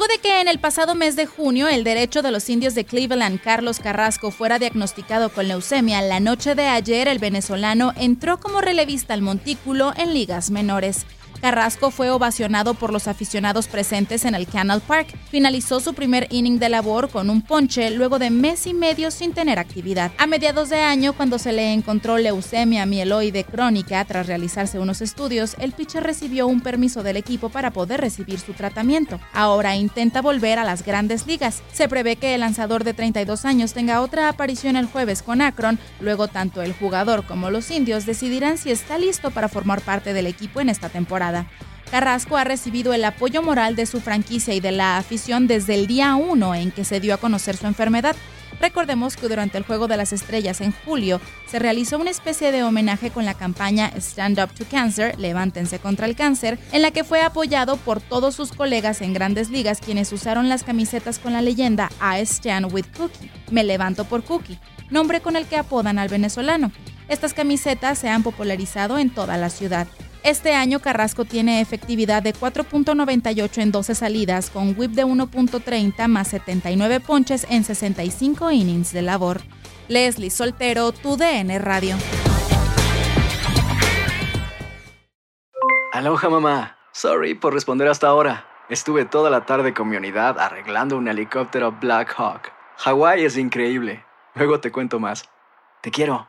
Luego de que en el pasado mes de junio el derecho de los indios de Cleveland, Carlos Carrasco, fuera diagnosticado con leucemia, la noche de ayer el venezolano entró como relevista al montículo en ligas menores. Carrasco fue ovacionado por los aficionados presentes en el Canal Park. Finalizó su primer inning de labor con un ponche luego de mes y medio sin tener actividad. A mediados de año, cuando se le encontró leucemia mieloide crónica tras realizarse unos estudios, el pitcher recibió un permiso del equipo para poder recibir su tratamiento. Ahora intenta volver a las grandes ligas. Se prevé que el lanzador de 32 años tenga otra aparición el jueves con Akron. Luego tanto el jugador como los indios decidirán si está listo para formar parte del equipo en esta Carrasco ha recibido el apoyo moral de su franquicia y de la afición desde el día 1 en que se dio a conocer su enfermedad. Recordemos que durante el Juego de las Estrellas en julio se realizó una especie de homenaje con la campaña Stand Up to Cancer, Levántense contra el cáncer, en la que fue apoyado por todos sus colegas en grandes ligas quienes usaron las camisetas con la leyenda I Stand with Cookie, Me levanto por Cookie, nombre con el que apodan al venezolano. Estas camisetas se han popularizado en toda la ciudad. Este año Carrasco tiene efectividad de 4.98 en 12 salidas, con whip de 1.30 más 79 ponches en 65 innings de labor. Leslie Soltero, tu DN Radio. Aloha mamá. Sorry por responder hasta ahora. Estuve toda la tarde con mi unidad arreglando un helicóptero Black Hawk. Hawái es increíble. Luego te cuento más. Te quiero.